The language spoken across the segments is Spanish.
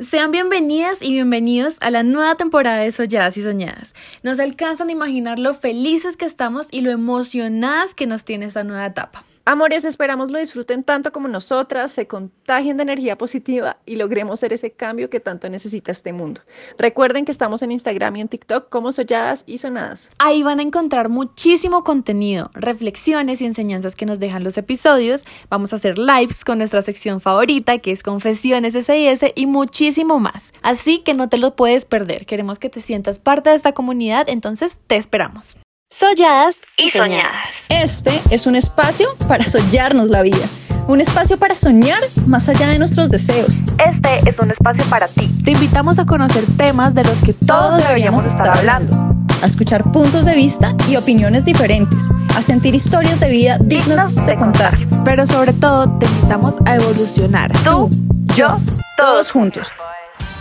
Sean bienvenidas y bienvenidos a la nueva temporada de Solladas y Soñadas. Nos alcanzan a imaginar lo felices que estamos y lo emocionadas que nos tiene esta nueva etapa. Amores, esperamos lo disfruten tanto como nosotras, se contagien de energía positiva y logremos ser ese cambio que tanto necesita este mundo. Recuerden que estamos en Instagram y en TikTok como Solladas y Sonadas. Ahí van a encontrar muchísimo contenido, reflexiones y enseñanzas que nos dejan los episodios. Vamos a hacer lives con nuestra sección favorita que es Confesiones SIS y muchísimo más. Así que no te lo puedes perder. Queremos que te sientas parte de esta comunidad, entonces te esperamos. Solladas y soñadas. Este es un espacio para soñarnos la vida, un espacio para soñar más allá de nuestros deseos. Este es un espacio para ti. Te invitamos a conocer temas de los que todos deberíamos estar hablando, a escuchar puntos de vista y opiniones diferentes, a sentir historias de vida dignas de contar. pero sobre todo te invitamos a evolucionar. Tú, yo, Todos juntos.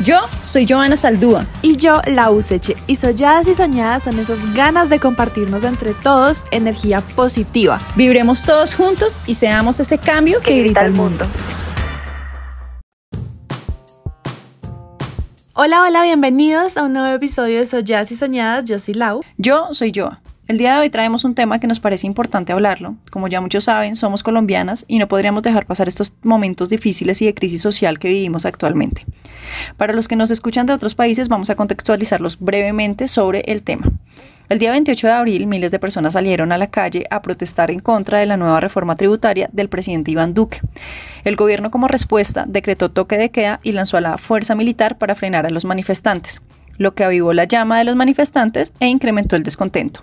Yo soy Joana Saldúa. Y yo, la Useche. Y soñadas y soñadas son esas ganas de compartirnos entre todos energía positiva Vibremos todos juntos y seamos ese cambio que grita el mundo. Hola, hola, bienvenidos a un nuevo episodio de Soñadas y Soñadas. Yo soy Lau. Yo soy Joa. El día de hoy traemos un tema que nos parece importante hablarlo. Como ya muchos saben, somos colombianas y no podríamos dejar pasar estos momentos difíciles y de crisis social que vivimos actualmente. Para los que nos escuchan de otros países, vamos a contextualizarlos brevemente sobre el tema. El día 28 de abril, miles de personas salieron a la calle a protestar en contra de la nueva reforma tributaria del presidente Iván Duque. El gobierno, como respuesta, decretó toque de queda y lanzó a la fuerza militar para frenar a los manifestantes lo que avivó la llama de los manifestantes e incrementó el descontento.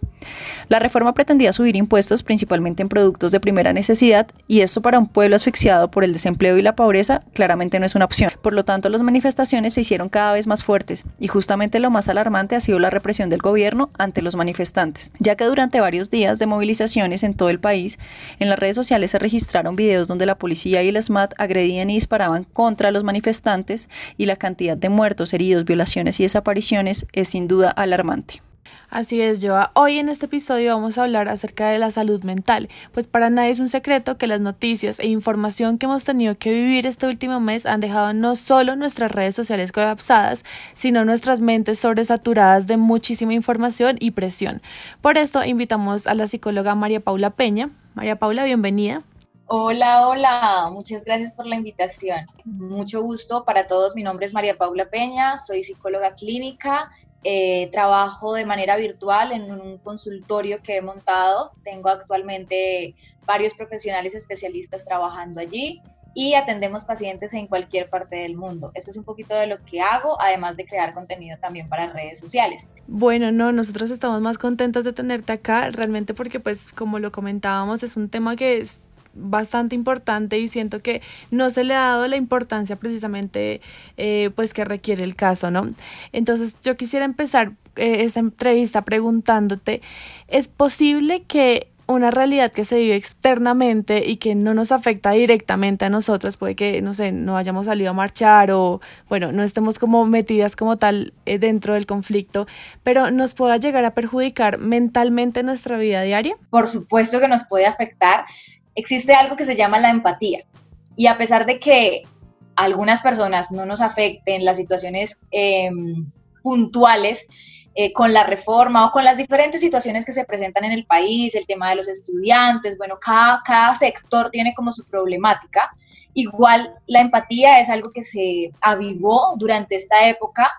La reforma pretendía subir impuestos principalmente en productos de primera necesidad y esto para un pueblo asfixiado por el desempleo y la pobreza claramente no es una opción. Por lo tanto, las manifestaciones se hicieron cada vez más fuertes y justamente lo más alarmante ha sido la represión del gobierno ante los manifestantes, ya que durante varios días de movilizaciones en todo el país, en las redes sociales se registraron videos donde la policía y el SMAT agredían y disparaban contra los manifestantes y la cantidad de muertos, heridos, violaciones y desapariciones es sin duda alarmante. Así es, Joa. Hoy en este episodio vamos a hablar acerca de la salud mental, pues para nadie es un secreto que las noticias e información que hemos tenido que vivir este último mes han dejado no solo nuestras redes sociales colapsadas, sino nuestras mentes sobresaturadas de muchísima información y presión. Por esto invitamos a la psicóloga María Paula Peña. María Paula, bienvenida. Hola, hola, muchas gracias por la invitación. Mucho gusto para todos. Mi nombre es María Paula Peña, soy psicóloga clínica, eh, trabajo de manera virtual en un consultorio que he montado. Tengo actualmente varios profesionales especialistas trabajando allí y atendemos pacientes en cualquier parte del mundo. Eso es un poquito de lo que hago, además de crear contenido también para redes sociales. Bueno, no, nosotros estamos más contentas de tenerte acá, realmente porque pues como lo comentábamos, es un tema que es bastante importante y siento que no se le ha dado la importancia precisamente eh, pues que requiere el caso, ¿no? Entonces yo quisiera empezar eh, esta entrevista preguntándote, ¿es posible que una realidad que se vive externamente y que no nos afecta directamente a nosotros, puede que, no sé, no hayamos salido a marchar o, bueno, no estemos como metidas como tal eh, dentro del conflicto, pero nos pueda llegar a perjudicar mentalmente nuestra vida diaria? Por supuesto que nos puede afectar existe algo que se llama la empatía. Y a pesar de que algunas personas no nos afecten las situaciones em, puntuales eh, con la reforma o con las diferentes situaciones que se presentan en el país, el tema de los estudiantes, bueno, cada, cada sector tiene como su problemática. Igual la empatía es algo que se avivó durante esta época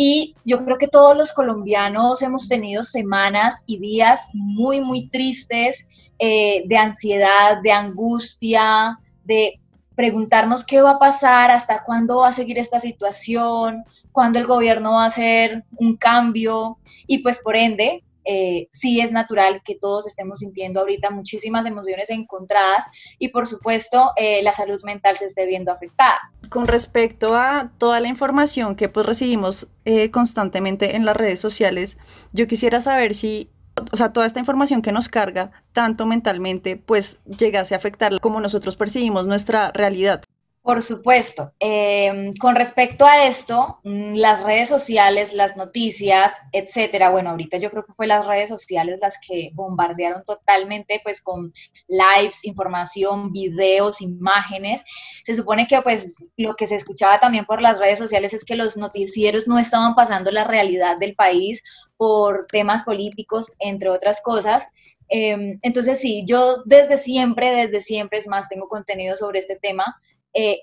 y yo creo que todos los colombianos hemos tenido semanas y días muy, muy tristes, eh, de ansiedad, de angustia, de preguntarnos qué va a pasar, hasta cuándo va a seguir esta situación, cuándo el gobierno va a hacer un cambio y pues por ende eh, sí es natural que todos estemos sintiendo ahorita muchísimas emociones encontradas y por supuesto eh, la salud mental se esté viendo afectada. Con respecto a toda la información que pues recibimos constantemente en las redes sociales, yo quisiera saber si o sea, toda esta información que nos carga tanto mentalmente, pues llegase a afectar como nosotros percibimos nuestra realidad. Por supuesto. Em, con respecto a esto, mm, las redes sociales, las noticias, etcétera. Bueno, ahorita yo creo que fue las redes sociales las que bombardearon totalmente, pues con lives, información, videos, imágenes. Se supone que, pues, lo que se escuchaba también por las redes sociales es que los noticieros no estaban pasando la realidad del país por temas políticos, entre otras cosas. Em, entonces, sí, yo desde siempre, desde siempre, es más, tengo contenido sobre este tema eh,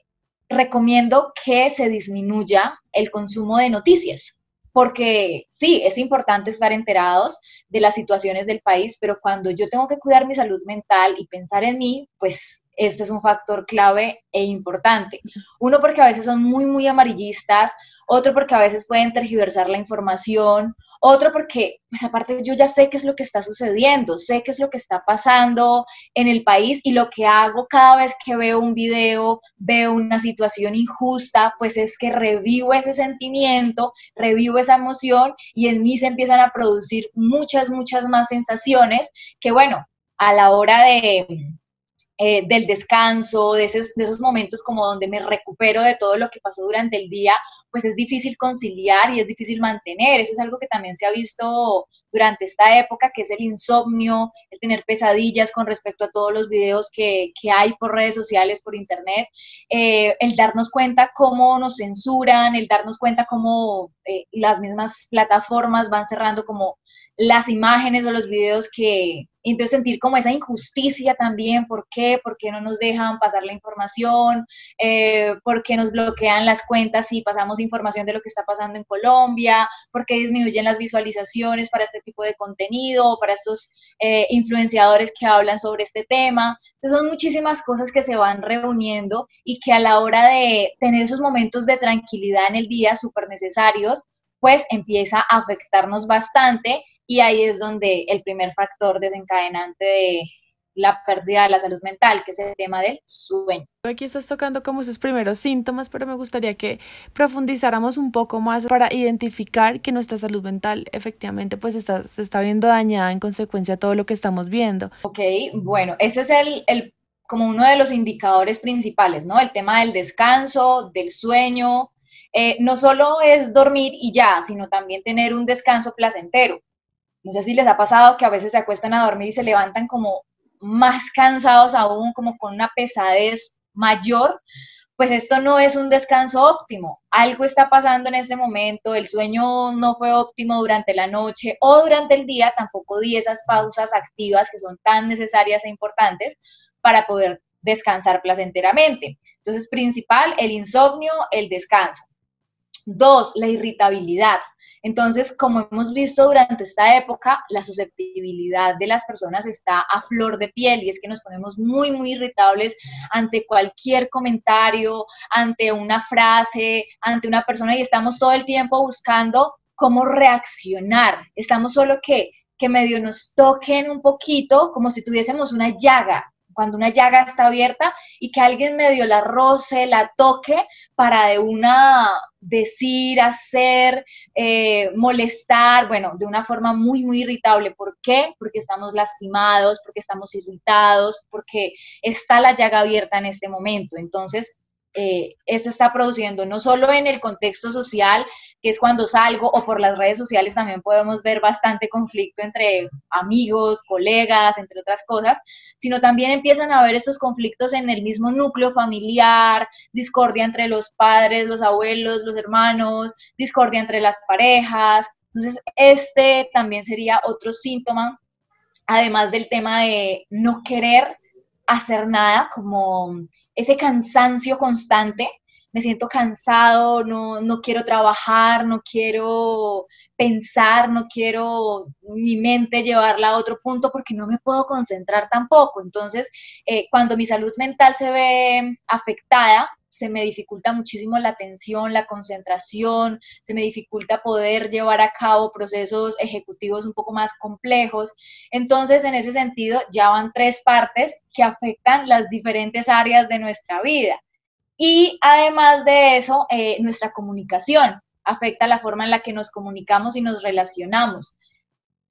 recomiendo que se disminuya el consumo de noticias, porque sí, es importante estar enterados de las situaciones del país, pero cuando yo tengo que cuidar mi salud mental y pensar en mí, pues este es un factor clave e importante. Uno porque a veces son muy, muy amarillistas, otro porque a veces pueden tergiversar la información, otro porque, pues aparte yo ya sé qué es lo que está sucediendo, sé qué es lo que está pasando en el país y lo que hago cada vez que veo un video, veo una situación injusta, pues es que revivo ese sentimiento, revivo esa emoción y en mí se empiezan a producir muchas, muchas más sensaciones que, bueno, a la hora de eh, del descanso, de esos, de esos momentos como donde me recupero de todo lo que pasó durante el día, pues es difícil conciliar y es difícil mantener. Eso es algo que también se ha visto durante esta época, que es el insomnio, el tener pesadillas con respecto a todos los videos que, que hay por redes sociales, por internet, eh, el darnos cuenta cómo nos censuran, el darnos cuenta cómo eh, las mismas plataformas van cerrando como las imágenes o los videos que, entonces sentir como esa injusticia también, ¿por qué? ¿Por qué no nos dejan pasar la información? Eh, ¿Por qué nos bloquean las cuentas si pasamos información de lo que está pasando en Colombia? ¿Por qué disminuyen las visualizaciones para este tipo de contenido, para estos eh, influenciadores que hablan sobre este tema? Entonces son muchísimas cosas que se van reuniendo y que a la hora de tener esos momentos de tranquilidad en el día súper necesarios, pues empieza a afectarnos bastante y ahí es donde el primer factor desencadenante de la pérdida de la salud mental, que es el tema del sueño. Aquí estás tocando como sus primeros síntomas, pero me gustaría que profundizáramos un poco más para identificar que nuestra salud mental efectivamente pues está, se está viendo dañada en consecuencia de todo lo que estamos viendo. Ok, bueno, ese es el, el como uno de los indicadores principales, ¿no? El tema del descanso, del sueño. Eh, no solo es dormir y ya, sino también tener un descanso placentero. No sé si les ha pasado que a veces se acuestan a dormir y se levantan como más cansados aún, como con una pesadez mayor, pues esto no es un descanso óptimo. Algo está pasando en este momento, el sueño no fue óptimo durante la noche o durante el día, tampoco di esas pausas activas que son tan necesarias e importantes para poder descansar placenteramente. Entonces, principal, el insomnio, el descanso. Dos, la irritabilidad. Entonces, como hemos visto durante esta época, la susceptibilidad de las personas está a flor de piel y es que nos ponemos muy, muy irritables ante cualquier comentario, ante una frase, ante una persona y estamos todo el tiempo buscando cómo reaccionar. Estamos solo que, que medio nos toquen un poquito como si tuviésemos una llaga cuando una llaga está abierta y que alguien medio la roce, la toque para de una decir, hacer, eh, molestar, bueno, de una forma muy, muy irritable. ¿Por qué? Porque estamos lastimados, porque estamos irritados, porque está la llaga abierta en este momento. Entonces, eh, esto está produciendo no solo en el contexto social, que es cuando salgo, o por las redes sociales también podemos ver bastante conflicto entre amigos, colegas, entre otras cosas, sino también empiezan a haber estos conflictos en el mismo núcleo familiar, discordia entre los padres, los abuelos, los hermanos, discordia entre las parejas. Entonces, este también sería otro síntoma, además del tema de no querer hacer nada, como ese cansancio constante, me siento cansado, no, no, quiero trabajar, no quiero pensar, no quiero mi mente llevarla a otro punto porque no me puedo concentrar tampoco. Entonces, eh, cuando mi salud mental se ve afectada, se me dificulta muchísimo la atención, la concentración, se me dificulta poder llevar a cabo procesos ejecutivos un poco más complejos. Entonces, en ese sentido, ya van tres partes que afectan las diferentes áreas de nuestra vida. Y además de eso, eh, nuestra comunicación afecta la forma en la que nos comunicamos y nos relacionamos.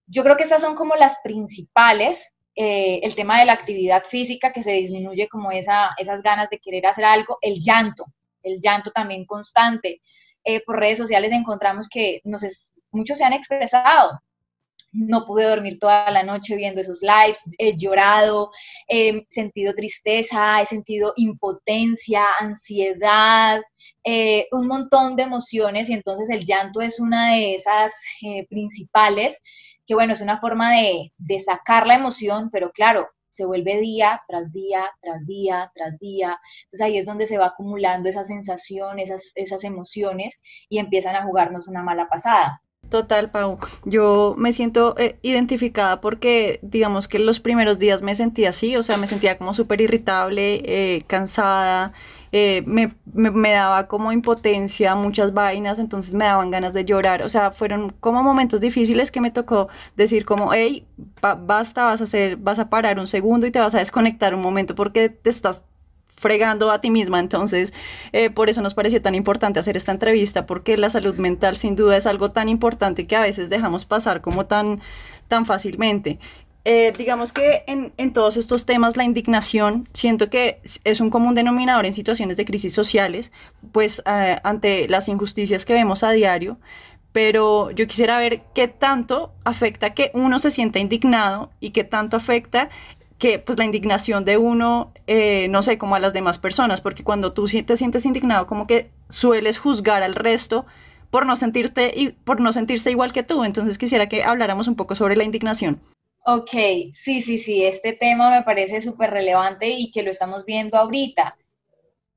Yo creo que estas son como las principales eh, el tema de la actividad física, que se disminuye como esa, esas ganas de querer hacer algo, el llanto, el llanto también constante. Eh, por redes sociales encontramos que nos muchos se han expresado. No pude dormir toda la noche viendo esos lives, he llorado, he sentido tristeza, he sentido impotencia, ansiedad, eh, un montón de emociones y entonces el llanto es una de esas principales que bueno, es una forma de, sacar la emoción, pero claro, se vuelve día tras día, tras día, tras día. Entonces ahí es donde se va acumulando esa sensación, esas, esas emociones y empiezan a jugarnos una mala pasada. Total, Pau. Yo me siento eh, identificada porque, digamos que los primeros días me sentía así, o sea, me sentía como súper irritable, eh, cansada, eh, me, me, daba como impotencia muchas vainas, entonces me daban ganas de llorar, o sea, fueron como momentos difíciles que me tocó decir como, hey, basta, vas a hacer, vas a parar un segundo y te vas a desconectar un momento porque te estás fregando a ti misma. Entonces, eh, por eso nos pareció tan importante hacer esta entrevista, porque la salud mental sin duda es algo tan importante que a veces dejamos pasar como tan, tan fácilmente. Eh, digamos que en, en, todos estos temas la indignación siento que es un común denominador en situaciones de crisis sociales, pues eh, ante las injusticias que vemos a diario, pero yo quisiera ver qué tanto afecta que uno se sienta indignado y qué tanto afecta que pues la indignación de uno, eh, no sé, como a las demás personas, porque cuando tú te sientes indignado como que sueles juzgar al resto por no sentirte y por no sentirse igual que tú, entonces quisiera que habláramos un poco sobre la indignación. Ok, sí, sí, sí, este tema me parece súper relevante y que lo estamos viendo ahorita.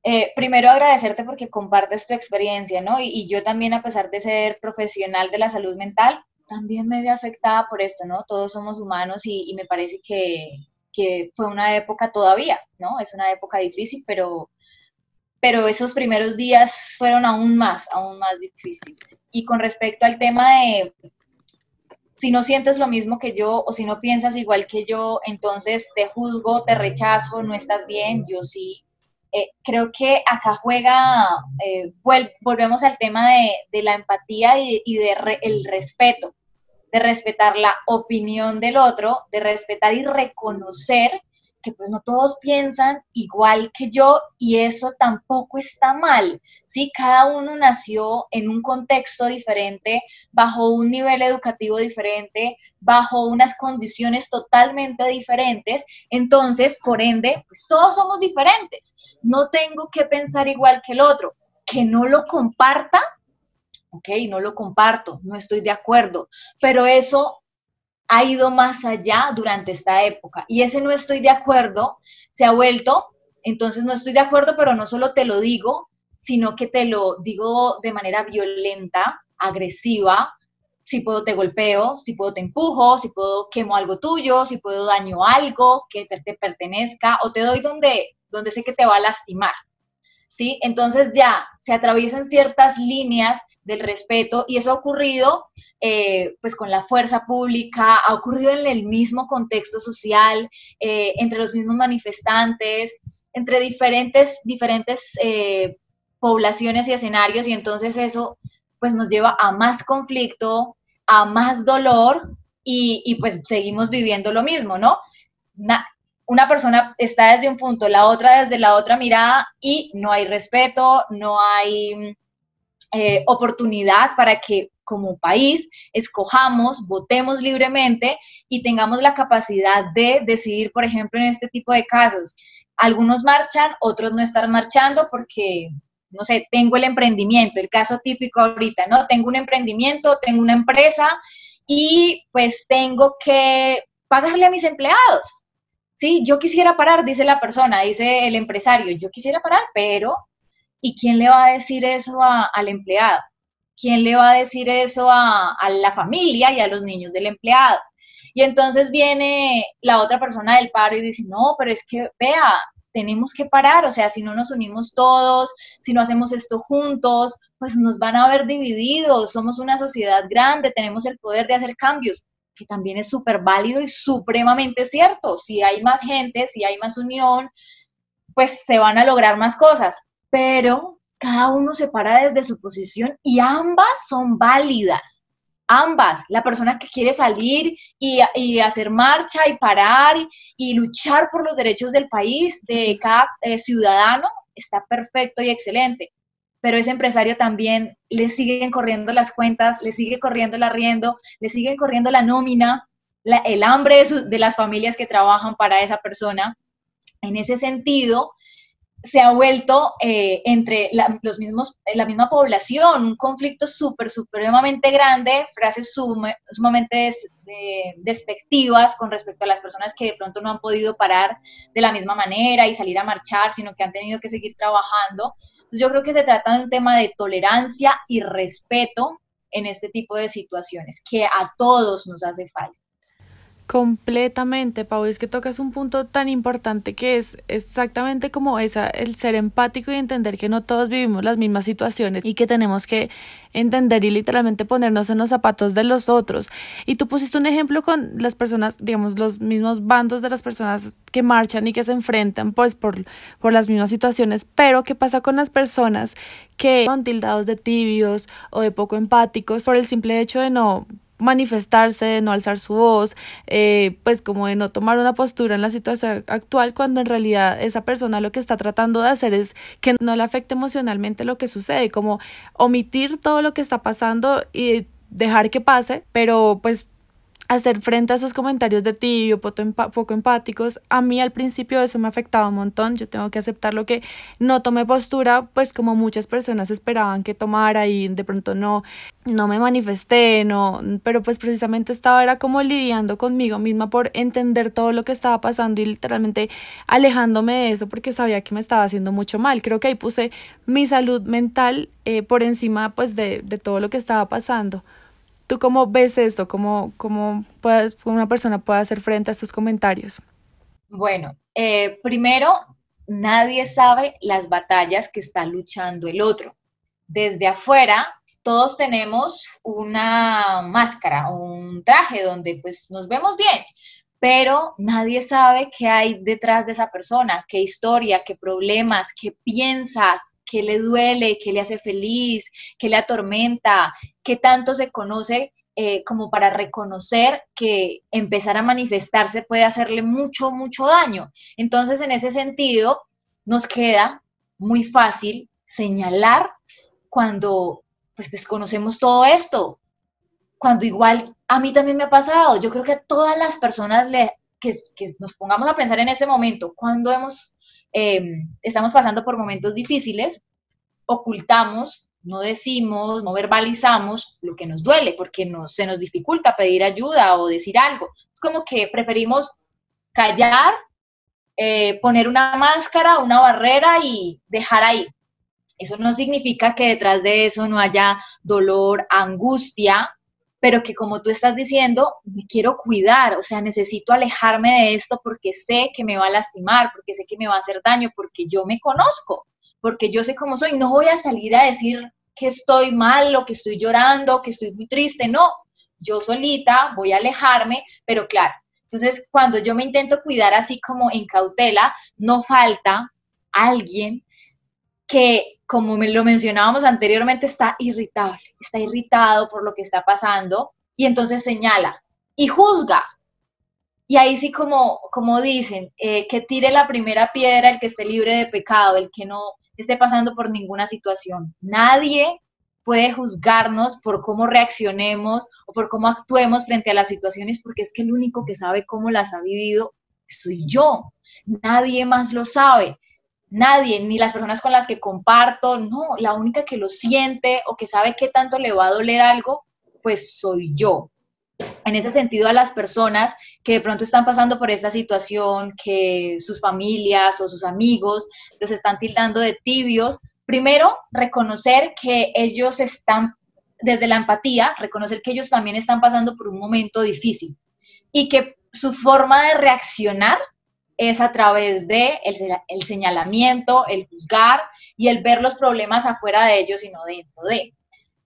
Eh, primero agradecerte porque compartes tu experiencia, ¿no? Y, yo también, a pesar de ser profesional de la salud mental, también me veo afectada por esto, ¿no? Todos somos humanos y, me parece que, que, fue una época todavía, ¿no? Es una época difícil, pero, pero esos primeros días fueron aún más, aún más difíciles. Y con respecto al tema de si no sientes lo mismo que yo o si no piensas igual que yo, entonces te juzgo, te rechazo, no estás bien, yo sí. Eh, creo que acá juega, eh, volvemos al tema de, la empatía y, y de respeto, de respetar la opinión del otro, de respetar y reconocer que pues no todos piensan igual que yo y eso tampoco está mal, ¿sí? Cada uno nació en un contexto diferente, bajo un nivel educativo diferente, bajo unas condiciones totalmente diferentes, entonces, por ende, pues todos somos diferentes. No tengo que pensar igual que el otro. Que no lo comparta, ok, no lo comparto, no estoy de acuerdo, pero eso ha ido más allá durante esta época. Y ese no estoy de acuerdo se ha vuelto, entonces no estoy de acuerdo, pero no solo te lo digo, sino que te lo digo de manera violenta, agresiva. Si puedo te golpeo, si puedo te empujo, si puedo quemo algo tuyo, si puedo daño algo que te pertenezca o te doy donde, donde sé que te va a lastimar. ¿Sí? Entonces ya se atraviesan ciertas líneas del respeto y eso ha ocurrido eh, pues con la fuerza pública, ha ocurrido en el mismo contexto social, eh, entre los mismos manifestantes, entre diferentes, diferentes eh, poblaciones y escenarios y entonces eso pues nos lleva a más conflicto, a más dolor y, pues seguimos viviendo lo mismo, ¿no? una persona está desde un punto, la otra desde la otra mirada y no hay respeto, no hay oportunidad para que como país escojamos, votemos libremente y tengamos la capacidad de decidir, por ejemplo, en este tipo de casos. Algunos marchan, otros no están marchando porque, no sé, tengo el emprendimiento, el caso típico ahorita, ¿no? Tengo un emprendimiento, tengo una empresa y pues tengo que pagarle a mis empleados. Sí, yo quisiera parar, dice la persona, dice el empresario, yo quisiera parar, pero ¿y quién le va a decir eso al empleado? ¿quién le va a decir eso a, la familia y a los niños del empleado? Y entonces viene la otra persona del paro y dice, no, pero es que, vea, tenemos que parar, o sea, si no nos unimos todos, si no hacemos esto juntos, pues nos van a ver divididos, somos una sociedad grande, tenemos el poder de hacer cambios, que también es súper válido y supremamente cierto. Si hay más gente, si hay más unión, pues se van a lograr más cosas, pero cada uno se para desde su posición y ambas son válidas. ambas, la persona que quiere salir y, hacer marcha y parar y, luchar por los derechos del país, de cada eh, ciudadano, está perfecto y excelente. Pero ese empresario también le siguen corriendo las cuentas, le sigue corriendo el arriendo, le sigue corriendo la nómina, el hambre de las familias que trabajan para esa persona. En ese sentido, se ha vuelto eh, entre la, los mismos, la misma población, un conflicto súper, supremamente grande, frases sumamente despectivas con respecto a las personas que de pronto no han podido parar de la misma manera y salir a marchar, sino que han tenido que seguir trabajando. yo creo que se trata de un tema de tolerancia y respeto en este tipo de situaciones, que a todos nos hace falta. Completamente, Pau, es que tocas un punto tan importante que es exactamente como esa, el ser empático y entender que no todos vivimos las mismas situaciones y que tenemos que entender y literalmente ponernos en los zapatos de los otros. Y tú pusiste un ejemplo con las personas, digamos, los mismos bandos de las personas que marchan y que se enfrentan pues por, por las mismas situaciones, pero ¿qué pasa con las personas que son tildados de tibios o de poco empáticos por el simple hecho de no manifestarse, no alzar su voz, eh, pues como de no tomar una postura en la situación actual cuando en realidad esa persona lo que está tratando de hacer es que no le afecte emocionalmente lo que sucede, como omitir todo lo que está pasando y dejar que pase, pero pues hacer frente a esos comentarios de tibio, poco empáticos, a mí al principio eso me ha afectado un montón, yo tengo que aceptar lo que no tomé postura, pues como muchas personas esperaban que tomara y de pronto no, no me manifesté, no, pero pues precisamente estaba era como lidiando conmigo misma por entender todo lo que estaba pasando y literalmente alejándome de eso porque sabía que me estaba haciendo mucho mal, creo que ahí puse mi salud mental eh, por encima pues de, de todo lo que estaba pasando. ¿Tú cómo ves esto? ¿Cómo, cómo una persona puede hacer frente a estos comentarios? Bueno, eh, primero, nadie sabe las batallas que está luchando el otro. Desde afuera, todos tenemos una máscara, un traje donde pues nos vemos bien, pero nadie sabe qué hay detrás de esa persona, qué historia, qué problemas, qué piensa, qué le duele, qué le hace feliz, qué le atormenta, qué tanto se conoce eh, como para reconocer que empezar a manifestarse puede hacerle mucho, mucho daño. Entonces, en ese sentido, nos queda muy fácil señalar cuando pues desconocemos todo esto, cuando igual a mí también me ha pasado, yo creo que a todas las personas le, que, nos pongamos a pensar en ese momento, cuando hemos Em, estamos pasando por momentos difíciles, ocultamos, no decimos, no verbalizamos lo que nos duele, porque se nos dificulta pedir ayuda o decir algo. Es como que preferimos callar, eh, poner una máscara, una barrera y dejar ahí. Eso no significa que detrás de eso no haya dolor, angustia, pero que como tú estás diciendo, me quiero cuidar, o sea, necesito alejarme de esto porque sé que me va a lastimar, porque sé que me va a hacer daño, porque yo me conozco, porque yo sé cómo soy. No voy a salir a decir que estoy mal o que estoy llorando, que estoy muy triste, no. Yo solita voy a alejarme, pero claro, entonces cuando yo me intento cuidar así como en cautela, no falta alguien que como lo mencionábamos anteriormente, está irritable, está irritado por lo que está pasando y entonces señala y juzga. Y ahí sí, como, como dicen, eh, que tire la primera piedra el que esté libre de pecado, el que no esté pasando por ninguna situación. Nadie puede juzgarnos por cómo reaccionemos o por cómo actuemos frente a las situaciones, porque es que el único que sabe cómo las ha vivido soy yo. Nadie más lo sabe nadie, ni las personas con las que comparto, no, la única que lo siente o que sabe qué tanto le va a doler algo, pues soy yo. En ese sentido, a las personas que de pronto están pasando por esta situación, que sus familias o sus amigos los están tildando de tibios, primero, reconocer que ellos están, desde la empatía, reconocer que ellos también están pasando por un momento difícil y que su forma de reaccionar es a través de el, señalamiento, el juzgar y el ver los problemas afuera de ellos y no dentro de.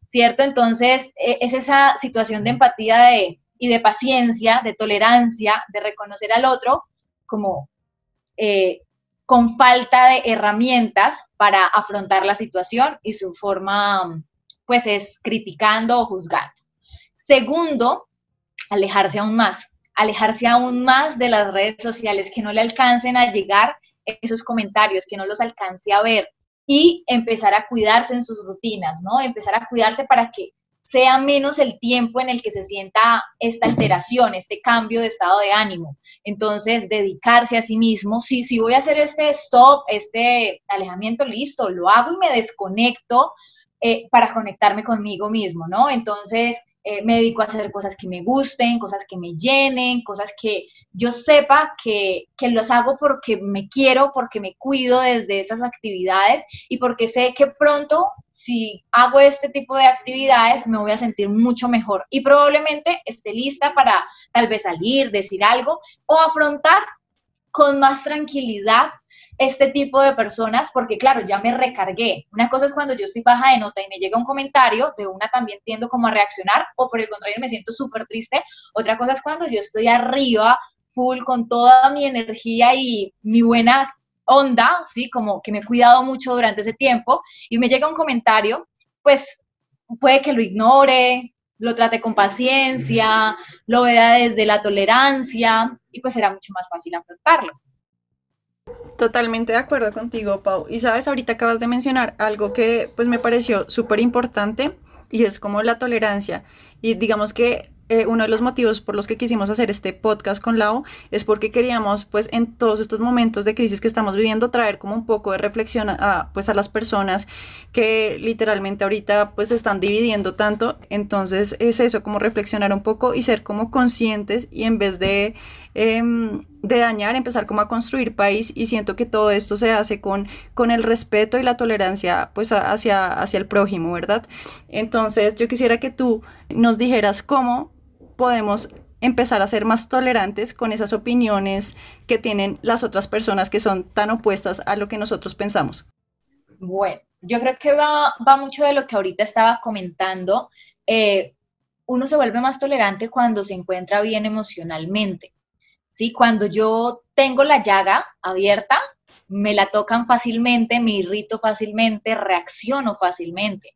¿Cierto? Entonces, e, es esa situación de empatía de, y de paciencia, de tolerancia, de reconocer al otro como eh, con falta de herramientas para afrontar la situación y su forma, pues, es criticando o juzgando. Segundo, alejarse aún más, alejarse aún más de las redes sociales, que no le alcancen a llegar esos comentarios, que no los alcance a ver y empezar a cuidarse en sus rutinas, ¿no? Empezar a cuidarse para que sea menos el tiempo en el que se sienta esta alteración, este cambio de estado de ánimo. Entonces, dedicarse a sí mismo, si, si voy a hacer este stop, este alejamiento, listo, lo hago y me desconecto eh, para conectarme conmigo mismo, ¿no? Entonces, eh, me dedico a hacer cosas que me gusten, cosas que me llenen, cosas que yo sepa que, que los hago porque me quiero, porque me cuido desde estas actividades y porque sé que pronto si hago este tipo de actividades me voy a sentir mucho mejor y probablemente esté lista para tal vez salir, decir algo o afrontar con más tranquilidad este tipo de personas, porque claro, ya me recargué. Una cosa es cuando yo estoy baja de nota y me llega un comentario, de una también tiendo como a reaccionar, o por el contrario me siento súper triste. Otra cosa es cuando yo estoy arriba, full, con toda mi energía y mi buena onda, ¿sí? Como que me he cuidado mucho durante ese tiempo, y me llega un comentario, pues puede que lo ignore, lo trate con paciencia, lo vea desde la tolerancia, y pues será mucho más fácil afrontarlo. Totalmente de acuerdo contigo, Pau. Y sabes, ahorita acabas de mencionar algo que pues me pareció súper importante y es como la tolerancia. Y digamos que eh, uno de los motivos por los que quisimos hacer este podcast con Lau es porque queríamos, pues, en todos estos momentos de crisis que estamos viviendo, traer como un poco de reflexión a, pues, a las personas que literalmente ahorita, pues, están dividiendo tanto. Entonces, es eso, como reflexionar un poco y ser como conscientes y en vez de, em, de dañar, empezar como a construir país y siento que todo esto se hace con, con el respeto y la tolerancia, pues, hacia, hacia el prójimo, ¿verdad? Entonces, yo quisiera que tú nos dijeras cómo podemos empezar a ser más tolerantes con esas opiniones que tienen las otras personas que son tan opuestas a lo que nosotros pensamos? Bueno, yo creo que va, va mucho de lo que ahorita estaba comentando. Eh, uno se vuelve más tolerante cuando se encuentra bien emocionalmente. ¿Sí? Cuando yo tengo la llaga abierta, me la tocan fácilmente, me irrito fácilmente, reacciono fácilmente.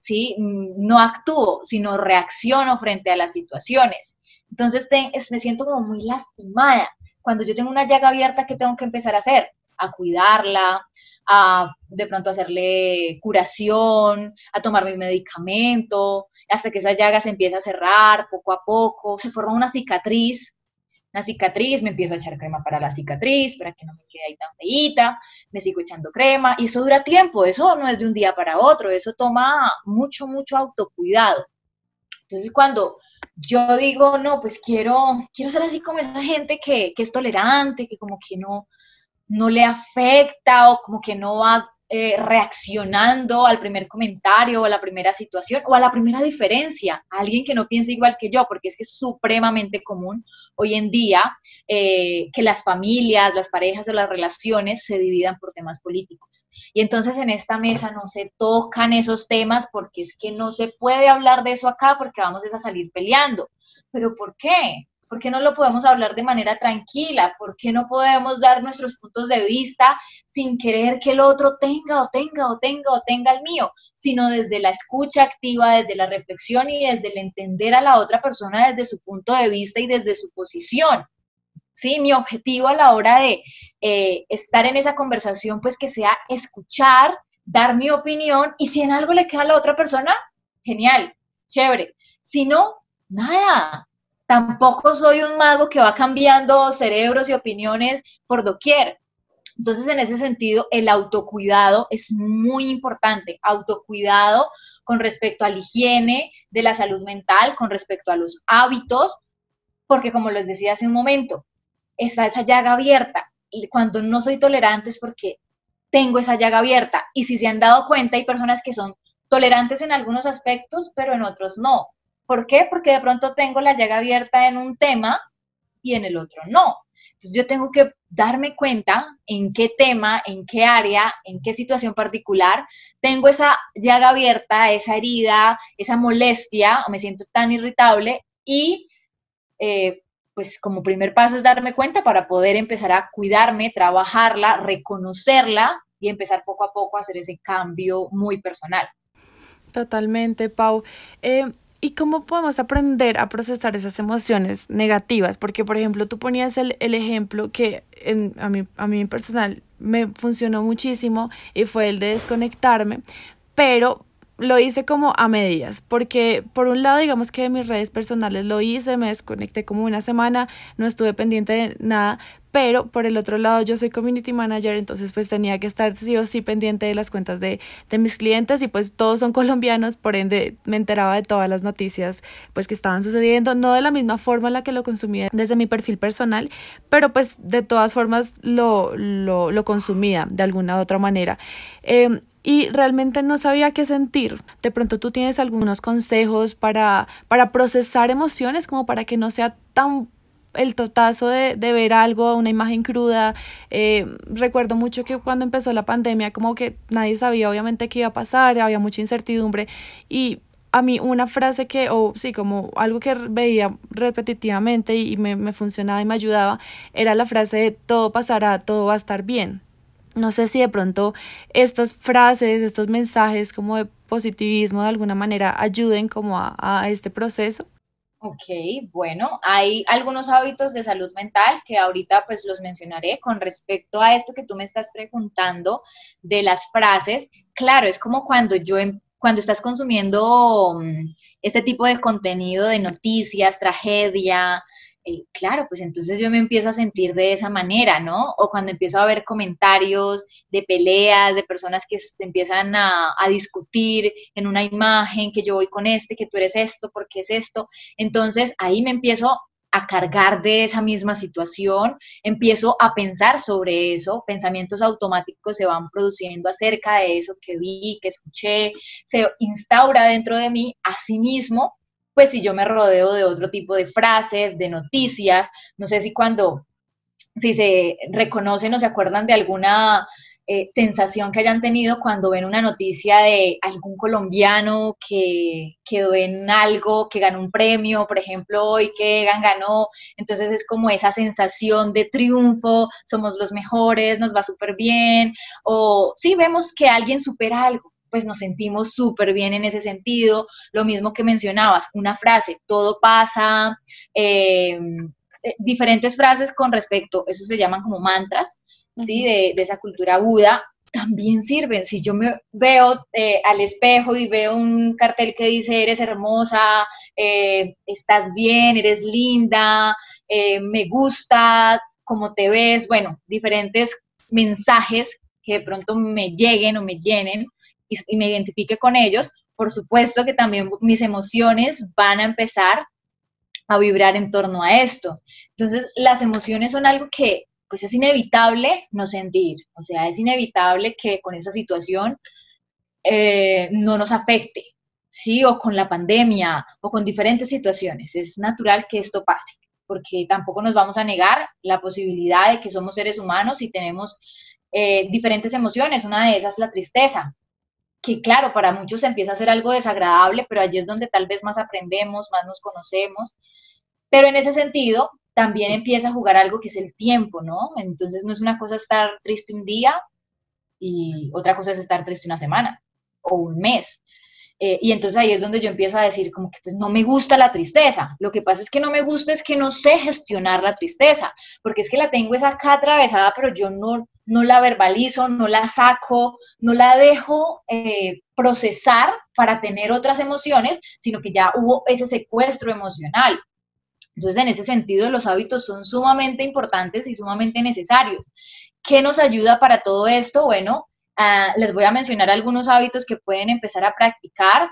¿sí? No actúo, sino reacciono frente a las situaciones. Entonces me siento como muy lastimada. Cuando yo tengo una llaga abierta, ¿qué tengo que empezar a hacer? A cuidarla, a de pronto hacerle curación, a tomar mi medicamento, hasta que esa llaga se empieza a cerrar poco a poco, se forma una cicatriz, una cicatriz, me empiezo a echar crema para la cicatriz, para que no me quede ahí tan feíta, me sigo echando crema y eso dura tiempo, eso no es de un día para otro, eso toma mucho, mucho autocuidado. Entonces cuando yo digo, no, pues quiero, quiero ser así como esa gente que, que es tolerante, que como que no, no le afecta o como que no va eh, reaccionando al primer comentario o a la primera situación o a la primera diferencia, a alguien que no piensa igual que yo, porque es que es supremamente común hoy en día eh, que las familias, las parejas o las relaciones se dividan por temas políticos. Y entonces en esta mesa no se tocan esos temas porque es que no se puede hablar de eso acá porque vamos a salir peleando. ¿Pero por qué? ¿Por qué no lo podemos hablar de manera tranquila? ¿Por qué no podemos dar nuestros puntos de vista sin querer que el otro tenga o tenga o tenga o tenga el mío, sino desde la escucha activa, desde la reflexión y desde el entender a la otra persona desde su punto de vista y desde su posición? ¿Sí? Mi objetivo a la hora de eh, estar en esa conversación, pues que sea escuchar, dar mi opinión y si en algo le queda a la otra persona, genial, chévere. Si no, nada, tampoco soy un mago que va cambiando cerebros y opiniones por doquier. Entonces, en ese sentido, el autocuidado es muy importante. Autocuidado con respecto a la higiene de la salud mental, con respecto a los hábitos, porque como les decía hace un momento, está esa llaga abierta. Y cuando no soy tolerante es porque tengo esa llaga abierta. Y si se han dado cuenta, hay personas que son tolerantes en algunos aspectos, pero en otros no. ¿Por qué? Porque de pronto tengo la llaga abierta en un tema y en el otro no. Entonces yo tengo que darme cuenta en qué tema, en qué área, en qué situación particular tengo esa llaga abierta, esa herida, esa molestia o me siento tan irritable y eh, pues como primer paso es darme cuenta para poder empezar a cuidarme, trabajarla, reconocerla y empezar poco a poco a hacer ese cambio muy personal. Totalmente, Pau. Eh, ¿Y cómo podemos aprender a procesar esas emociones negativas? Porque, por ejemplo, tú ponías el, el ejemplo que en, a, mí, a mí personal me funcionó muchísimo y fue el de desconectarme, pero lo hice como a medias, porque por un lado, digamos que de mis redes personales lo hice, me desconecté como una semana, no estuve pendiente de nada, pero por el otro lado yo soy community manager, entonces pues tenía que estar sí o sí pendiente de las cuentas de, de mis clientes y pues todos son colombianos, por ende me enteraba de todas las noticias pues que estaban sucediendo, no de la misma forma en la que lo consumía desde mi perfil personal, pero pues de todas formas lo, lo, lo consumía de alguna u otra manera. Eh, y realmente no sabía qué sentir. De pronto tú tienes algunos consejos para, para procesar emociones como para que no sea tan el totazo de, de ver algo, una imagen cruda. Eh, recuerdo mucho que cuando empezó la pandemia como que nadie sabía obviamente qué iba a pasar, había mucha incertidumbre y a mí una frase que, o sí, como algo que veía repetitivamente y, me, me funcionaba y me ayudaba, era la frase de todo pasará, todo va a estar bien. No sé si de pronto estas frases, estos mensajes como de positivismo de alguna manera ayuden como a, a este proceso. Ok, bueno, hay algunos hábitos de salud mental que ahorita pues los mencionaré con respecto a esto que tú me estás preguntando de las frases. Claro, es como cuando yo, em, cuando estás consumiendo mm, este tipo de contenido de noticias, tragedia, eh, claro, pues entonces yo me empiezo a sentir de esa manera, ¿no? O cuando empiezo a ver comentarios de peleas, de personas que se empiezan a, a, discutir en una imagen, que yo voy con este, que tú eres esto, porque es esto. Entonces ahí me empiezo a cargar de esa misma situación, empiezo a pensar sobre eso, pensamientos automáticos se van produciendo acerca de eso que vi, que escuché, se instaura dentro de mí, asimismo pues si yo me rodeo de otro tipo de frases, de noticias, no sé si cuando, si se reconocen o se acuerdan de alguna eh, sensación que hayan tenido cuando ven una noticia de algún colombiano que quedó en algo, que ganó un premio, por ejemplo, hoy que ganó, entonces es como esa sensación de triunfo, somos los mejores, nos va súper bien, o si vemos que alguien supera algo, pues nos sentimos súper bien en ese sentido. Lo mismo que mencionabas, una frase, todo pasa, eh, eh, diferentes frases con respecto, eso se llaman como mantras, ¿sí? De, esa cultura Buda, también sirven. Si yo me veo eh, al espejo y veo un cartel que dice, eres hermosa, estás bien, eres linda, me gusta cómo te ves, bueno, diferentes mensajes que de pronto me lleguen o me llenen, y, me identifique con ellos, por supuesto que también mis emociones van a empezar a vibrar en torno a esto. Entonces, las emociones son algo que pues es inevitable no sentir, o sea, es inevitable que con esa situación eh, no nos afecte, ¿sí? O con la pandemia, o con diferentes situaciones. Es natural que esto pase, porque tampoco nos vamos a negar la posibilidad de que somos seres humanos y tenemos eh, diferentes emociones. Una de esas es la tristeza, que claro, para muchos empieza a ser algo desagradable, pero allí es donde tal vez más aprendemos, más nos conocemos. Pero en ese sentido, también empieza a jugar algo que es el tiempo, ¿no? Entonces no es una cosa estar triste un día y otra cosa es estar triste una semana o un mes. Eh, y entonces ahí es donde yo empiezo a decir como que pues no me gusta la tristeza. Lo que pasa es que no me gusta es que no sé gestionar la tristeza, porque es que la tengo esa acá atravesada, pero yo no, no la verbalizo, no la saco, no la dejo eh, procesar para tener otras emociones, sino que ya hubo ese secuestro emocional. Entonces, en ese sentido, los hábitos son sumamente importantes y sumamente necesarios. ¿Qué nos ayuda para todo esto? Bueno, Ah, les voy a mencionar algunos hábitos que pueden empezar a practicar.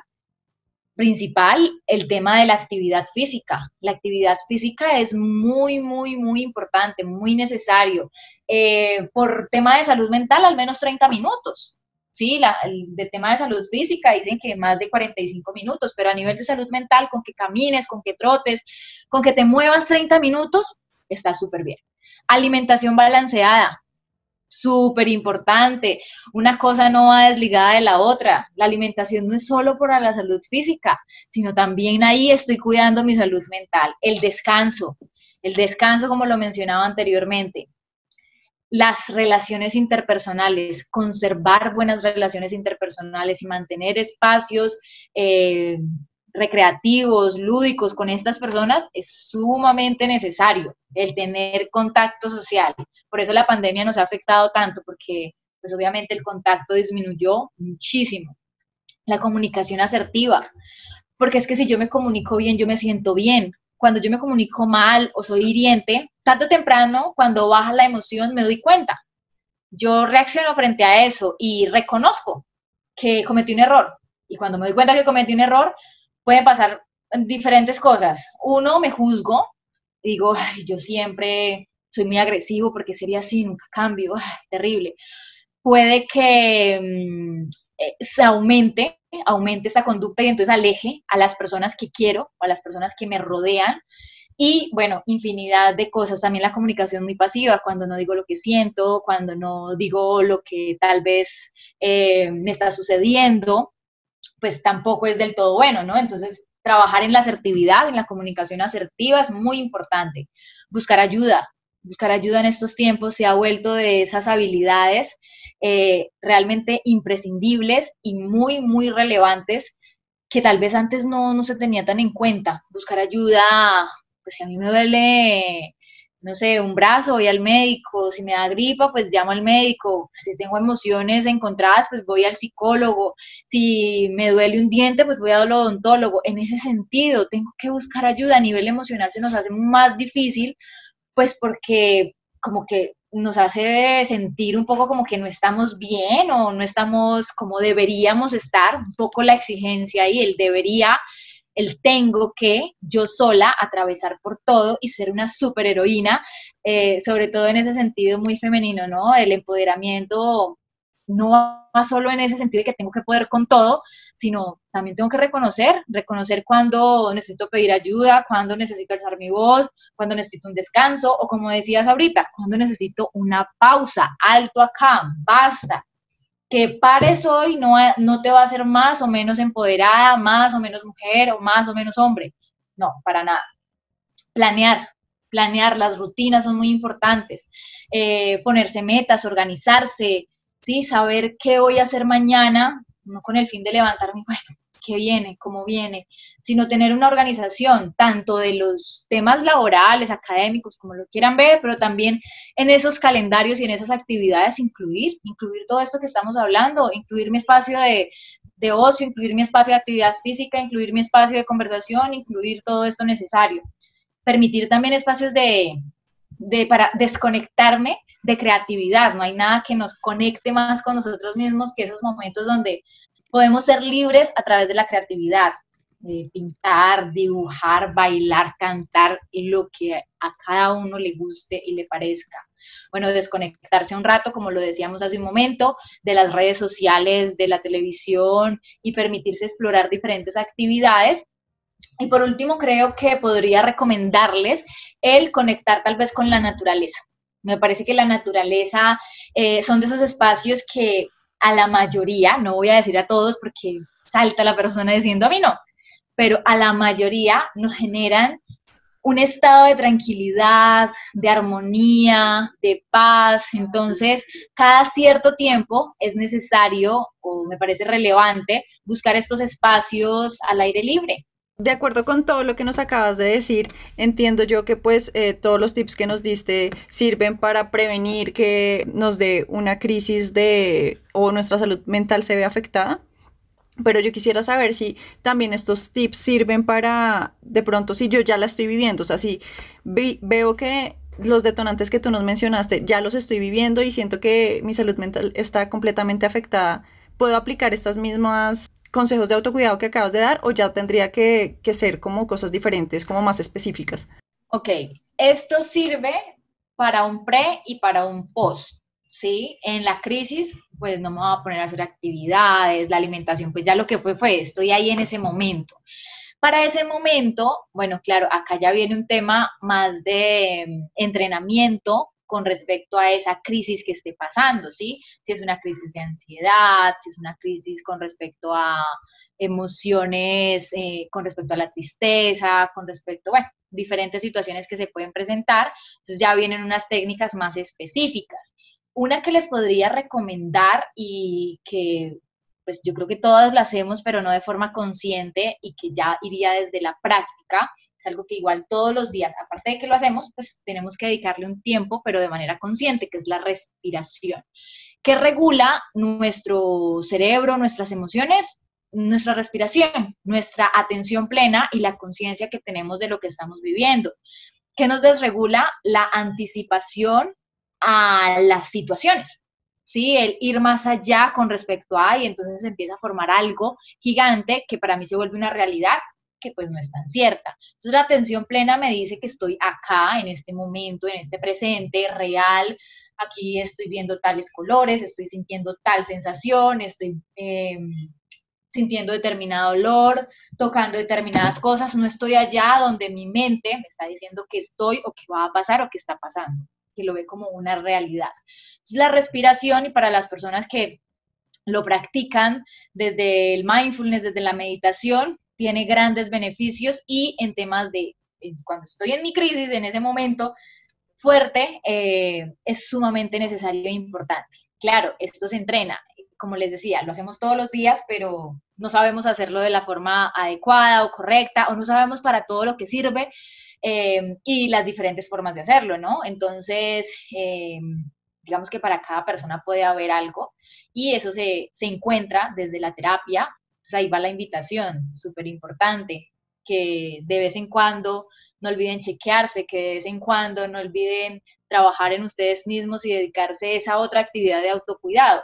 Principal, el tema de la actividad física. La actividad física es muy, muy, muy importante, muy necesario. Eh, por tema de salud mental, al menos 30 minutos. Sí, la, de tema de salud física dicen que más de 45 minutos, pero a nivel de salud mental, con que camines, con que trotes, con que te muevas 30 minutos, está súper bien. Alimentación balanceada súper importante. Una cosa no va desligada de la otra. La alimentación no es solo para la salud física, sino también ahí estoy cuidando mi salud mental. El descanso, el descanso como lo mencionaba anteriormente. Las relaciones interpersonales, conservar buenas relaciones interpersonales y mantener espacios eh, recreativos, lúdicos con estas personas, es sumamente necesario el tener contacto social. Por eso la pandemia nos ha afectado tanto, porque pues obviamente el contacto disminuyó muchísimo. La comunicación asertiva, porque es que si yo me comunico bien, yo me siento bien. Cuando yo me comunico mal o soy hiriente, tarde o temprano, cuando baja la emoción, me doy cuenta. Yo reacciono frente a eso y reconozco que cometí un error. Y cuando me doy cuenta que cometí un error, pueden pasar diferentes cosas. Uno, me juzgo, digo, yo siempre soy muy agresivo porque sería así, nunca cambio, terrible. Puede que mm, eh, se aumente, aumente esa conducta y entonces aleje a las personas que quiero o a las personas que me rodean. Y bueno, infinidad de cosas. También la comunicación muy pasiva, cuando no digo lo que siento, cuando no digo lo que tal vez eh, me está sucediendo pues tampoco es del todo bueno, ¿no? Entonces, trabajar en la asertividad, en la comunicación asertiva es muy importante. Buscar ayuda, buscar ayuda en estos tiempos se ha vuelto de esas habilidades eh, realmente imprescindibles y muy, muy relevantes que tal vez antes no, no se tenía tan en cuenta. Buscar ayuda, pues si a mí me duele no sé, un brazo, voy al médico, si me da gripa, pues llamo al médico, si tengo emociones encontradas, pues voy al psicólogo, si me duele un diente, pues voy al odontólogo. En ese sentido, tengo que buscar ayuda a nivel emocional, se nos hace más difícil, pues porque como que nos hace sentir un poco como que no estamos bien o no estamos como deberíamos estar, un poco la exigencia y el debería el tengo que yo sola atravesar por todo y ser una superheroína, eh, sobre todo en ese sentido muy femenino, ¿no? El empoderamiento no va solo en ese sentido de que tengo que poder con todo, sino también tengo que reconocer, reconocer cuando necesito pedir ayuda, cuando necesito alzar mi voz, cuando necesito un descanso o como decías ahorita, cuando necesito una pausa, alto acá, basta, que pares hoy no, no te va a hacer más o menos empoderada, más o menos mujer o más o menos hombre. No, para nada. Planear, planear, las rutinas son muy importantes. Eh, ponerse metas, organizarse, ¿sí? saber qué voy a hacer mañana, no con el fin de levantarme, bueno, qué viene, cómo viene, sino tener una organización tanto de los temas laborales, académicos, como lo quieran ver, pero también en esos calendarios y en esas actividades incluir, incluir todo esto que estamos hablando, incluir mi espacio de, de ocio, incluir mi espacio de actividad física, incluir mi espacio de conversación, incluir todo esto necesario. Permitir también espacios de, de para desconectarme de creatividad. No hay nada que nos conecte más con nosotros mismos que esos momentos donde podemos ser libres a través de la creatividad, pintar, dibujar, bailar, cantar, lo que a cada uno le guste y le parezca. Bueno, desconectarse un rato, como lo decíamos hace un momento, de las redes sociales, de la televisión y permitirse explorar diferentes actividades. Y por último, creo que podría recomendarles el conectar tal vez con la naturaleza. Me parece que la naturaleza eh, son de esos espacios que a la mayoría, no voy a decir a todos porque salta la persona diciendo a mí no, pero a la mayoría nos generan un estado de tranquilidad, de armonía, de paz. Entonces, cada cierto tiempo es necesario, o me parece relevante, buscar estos espacios al aire libre. De acuerdo con todo lo que nos acabas de decir, entiendo yo que pues eh, todos los tips que nos diste sirven para prevenir que nos dé una crisis de o nuestra salud mental se ve afectada. Pero yo quisiera saber si también estos tips sirven para, de pronto, si yo ya la estoy viviendo, o sea, si veo que los detonantes que tú nos mencionaste ya los estoy viviendo y siento que mi salud mental está completamente afectada, puedo aplicar estas mismas consejos de autocuidado que acabas de dar o ya tendría que, ser como cosas diferentes, como más específicas? Ok, esto sirve para un pre y para un post, ¿sí? En la crisis, pues no me voy a poner a hacer actividades, la alimentación, pues ya lo que fue fue, estoy ahí en ese momento. Para ese momento, bueno, claro, acá ya viene un tema más de mm, entrenamiento, con respecto a esa crisis que esté pasando, ¿sí? Si es una crisis de ansiedad, si es una crisis con respecto a emociones, eh, con respecto a la tristeza, con respecto, bueno, diferentes situaciones que se pueden presentar. Entonces ya vienen unas técnicas más específicas. Una que les podría recomendar y que pues yo creo que todas la hacemos, pero no de forma consciente y que ya iría desde la práctica. Es algo que igual todos los días, aparte de que lo hacemos, pues tenemos que dedicarle un tiempo, pero de manera consciente, que es la respiración, que regula nuestro cerebro, nuestras emociones, nuestra respiración, nuestra atención plena y la conciencia que tenemos de lo que estamos viviendo, que nos desregula la anticipación a las situaciones. ¿sí? El ir más allá con respecto a, y entonces empieza a formar algo gigante que para mí se vuelve una realidad que pues no es tan cierta. Entonces la atención plena me dice que estoy acá, en este momento, en este presente, real, aquí estoy viendo tales colores, estoy sintiendo tal sensación, estoy em, sintiendo determinado olor, tocando determinadas cosas, no estoy allá donde mi mente me está diciendo que estoy o que va a pasar o que está pasando que lo ve como una realidad. Es la respiración y para las personas que lo practican desde el mindfulness, desde la meditación, tiene grandes beneficios y en temas de, cuando estoy en mi crisis, en ese momento fuerte, eh, es sumamente necesario e importante. Claro, esto se entrena, como les decía, lo hacemos todos los días, pero no sabemos hacerlo de la forma adecuada o correcta o no sabemos para todo lo que sirve. Em, y las diferentes formas de hacerlo, ¿no? Entonces, em, digamos que para cada persona puede haber algo y eso se, se encuentra desde la terapia. Ahí va la invitación, súper importante, que de vez en cuando no olviden chequearse, que de vez en cuando no olviden trabajar en ustedes mismos y dedicarse a esa otra actividad de autocuidado.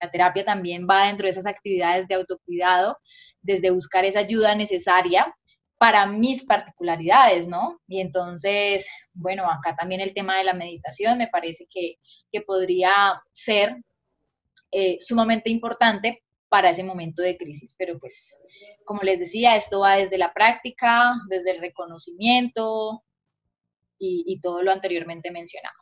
La terapia también va dentro de esas actividades de autocuidado, desde buscar esa ayuda necesaria para mis particularidades, ¿no? Y entonces, bueno, acá también el tema de la meditación me parece que, podría ser eh, sumamente importante para ese momento de crisis. Pero pues, como les decía, esto va desde la práctica, desde el reconocimiento y, y todo lo anteriormente mencionado.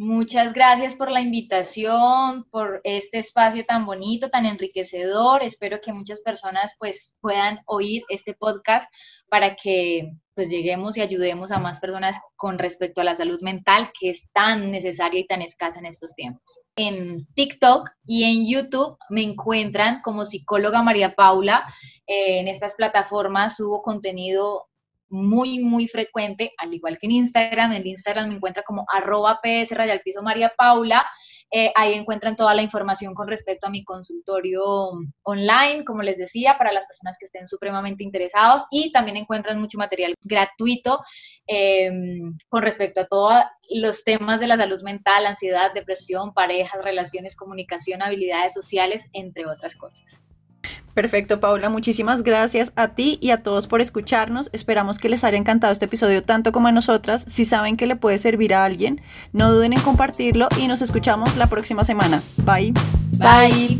Muchas gracias por la invitación, por este espacio tan bonito, tan enriquecedor. Espero que muchas personas pues puedan oír este podcast para que pues lleguemos y ayudemos a más personas con respecto a la salud mental que es tan necesaria y tan escasa en estos tiempos. En TikTok y en YouTube me encuentran como psicóloga María Paula. en estas plataformas subo contenido muy, muy frecuente, al igual que en Instagram. En Instagram me encuentra como arroba ps piso María Paula. Eh, ahí encuentran toda la información con respecto a mi consultorio online, como les decía, para las personas que estén supremamente interesados. Y también encuentran mucho material gratuito em, con respecto a todos los temas de la salud mental, ansiedad, depresión, parejas, relaciones, comunicación, habilidades sociales, entre otras cosas. Perfecto, Paula. Muchísimas gracias a ti y a todos por escucharnos. Esperamos que les haya encantado este episodio tanto como a nosotras. Si saben que le puede servir a alguien, no duden en compartirlo y nos escuchamos la próxima semana. Bye. Bye.